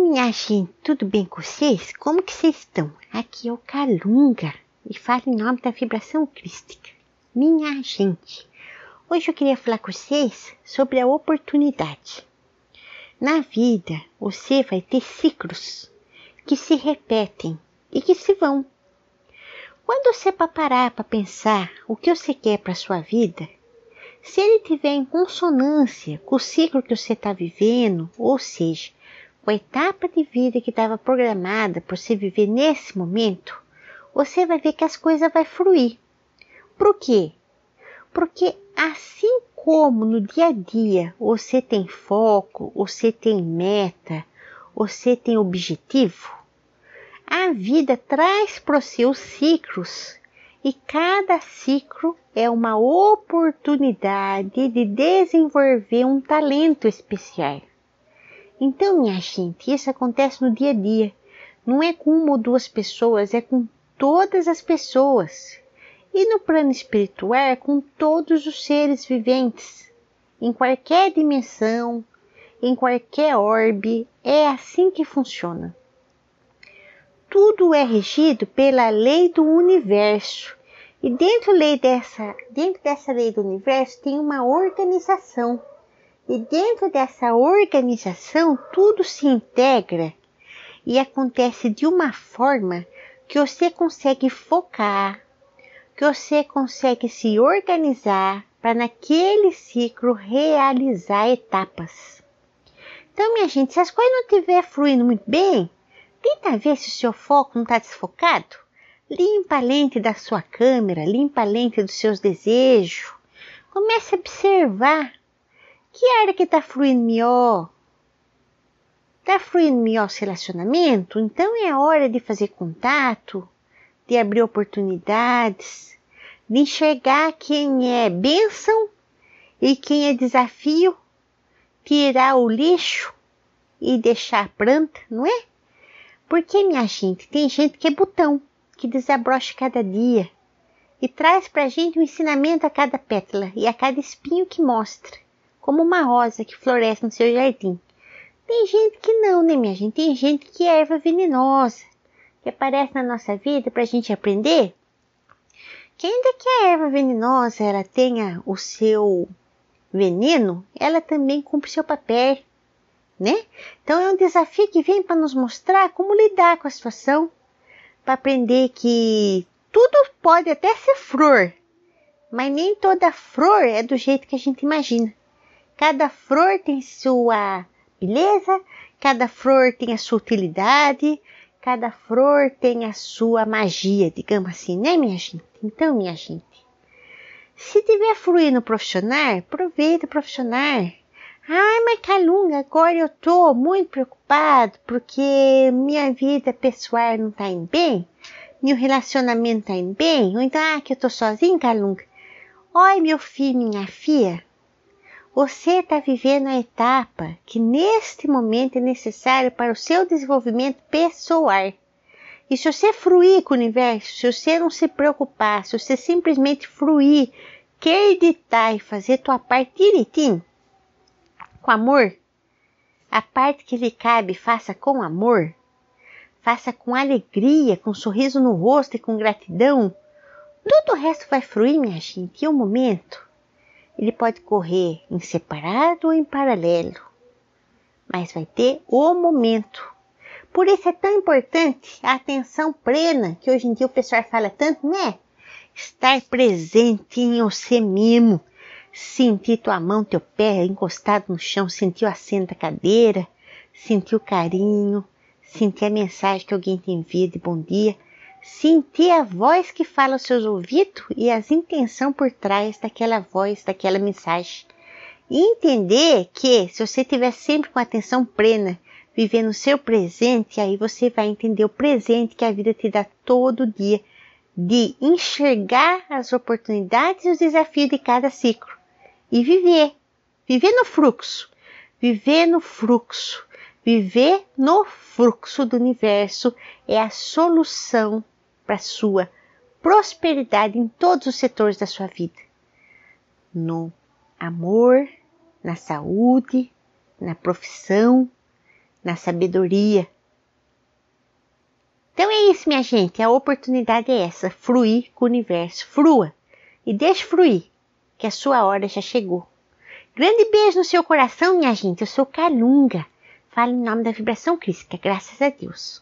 minha gente, tudo bem com vocês? Como que vocês estão? Aqui é o Calunga e falo em nome da vibração crística. Minha gente, hoje eu queria falar com vocês sobre a oportunidade. Na vida, você vai ter ciclos que se repetem e que se vão. Quando você parar para pensar o que você quer para sua vida, se ele tiver em consonância com o ciclo que você está vivendo, ou seja, a etapa de vida que estava programada para você viver nesse momento, você vai ver que as coisas vão fluir. Por quê? Porque assim como no dia a dia você tem foco, você tem meta, você tem objetivo, a vida traz para você os ciclos e cada ciclo é uma oportunidade de desenvolver um talento especial. Então, minha gente, isso acontece no dia a dia. Não é com uma ou duas pessoas, é com todas as pessoas. E no plano espiritual, é com todos os seres viventes. Em qualquer dimensão, em qualquer orbe, é assim que funciona. Tudo é regido pela lei do universo. E dentro, lei dessa, dentro dessa lei do universo tem uma organização e dentro dessa organização, tudo se integra e acontece de uma forma que você consegue focar, que você consegue se organizar para naquele ciclo realizar etapas. Então, minha gente, se as coisas não estiverem fluindo muito bem, tenta ver se o seu foco não está desfocado. Limpa a lente da sua câmera, limpa a lente dos seus desejos. Comece a observar que área que tá fluindo melhor? Tá fluindo melhor o relacionamento? Então é hora de fazer contato, de abrir oportunidades, de enxergar quem é bênção e quem é desafio, tirar o lixo e deixar a planta, não é? Porque, minha gente, tem gente que é botão, que desabrocha cada dia e traz pra gente um ensinamento a cada pétala e a cada espinho que mostra como uma rosa que floresce no seu jardim. Tem gente que não, né, minha gente? Tem gente que é erva venenosa, que aparece na nossa vida para a gente aprender. Que ainda que a erva venenosa ela tenha o seu veneno, ela também cumpre seu papel, né? Então é um desafio que vem para nos mostrar como lidar com a situação, para aprender que tudo pode até ser flor, mas nem toda flor é do jeito que a gente imagina. Cada flor tem sua beleza, cada flor tem a sua utilidade, cada flor tem a sua magia, digamos assim, né, minha gente? Então, minha gente, se tiver fluir no profissional, aproveita o profissional. Ai, mas Calunga, agora eu tô muito preocupado porque minha vida pessoal não tá indo bem, meu relacionamento tá indo bem, ou então, ah, que eu tô sozinho, Calunga. Oi, meu filho, minha filha, você está vivendo a etapa que neste momento é necessária para o seu desenvolvimento pessoal. E se você fruir com o universo, se você não se preocupar, se você simplesmente fruir, acreditar e fazer tua parte direitinho, com amor, a parte que lhe cabe, faça com amor, faça com alegria, com um sorriso no rosto e com gratidão, tudo o resto vai fluir, minha gente, em um momento ele pode correr em separado ou em paralelo, mas vai ter o momento. Por isso é tão importante a atenção plena, que hoje em dia o pessoal fala tanto, né? Estar presente em você mesmo, sentir tua mão, teu pé encostado no chão, sentir o assento da cadeira, sentir o carinho, sentir a mensagem que alguém te envia de bom dia sentir a voz que fala aos seus ouvidos e as intenções por trás daquela voz, daquela mensagem. E entender que se você estiver sempre com atenção plena, vivendo o seu presente, aí você vai entender o presente que a vida te dá todo dia, de enxergar as oportunidades e os desafios de cada ciclo. E viver, viver no fluxo, viver no fluxo, viver no fluxo do universo é a solução para sua prosperidade em todos os setores da sua vida. No amor, na saúde, na profissão, na sabedoria. Então é isso, minha gente. A oportunidade é essa: fluir com o universo. Frua e deixe que a sua hora já chegou. Grande beijo no seu coração, minha gente. Eu sou Calunga. Falo em nome da vibração crística, graças a Deus.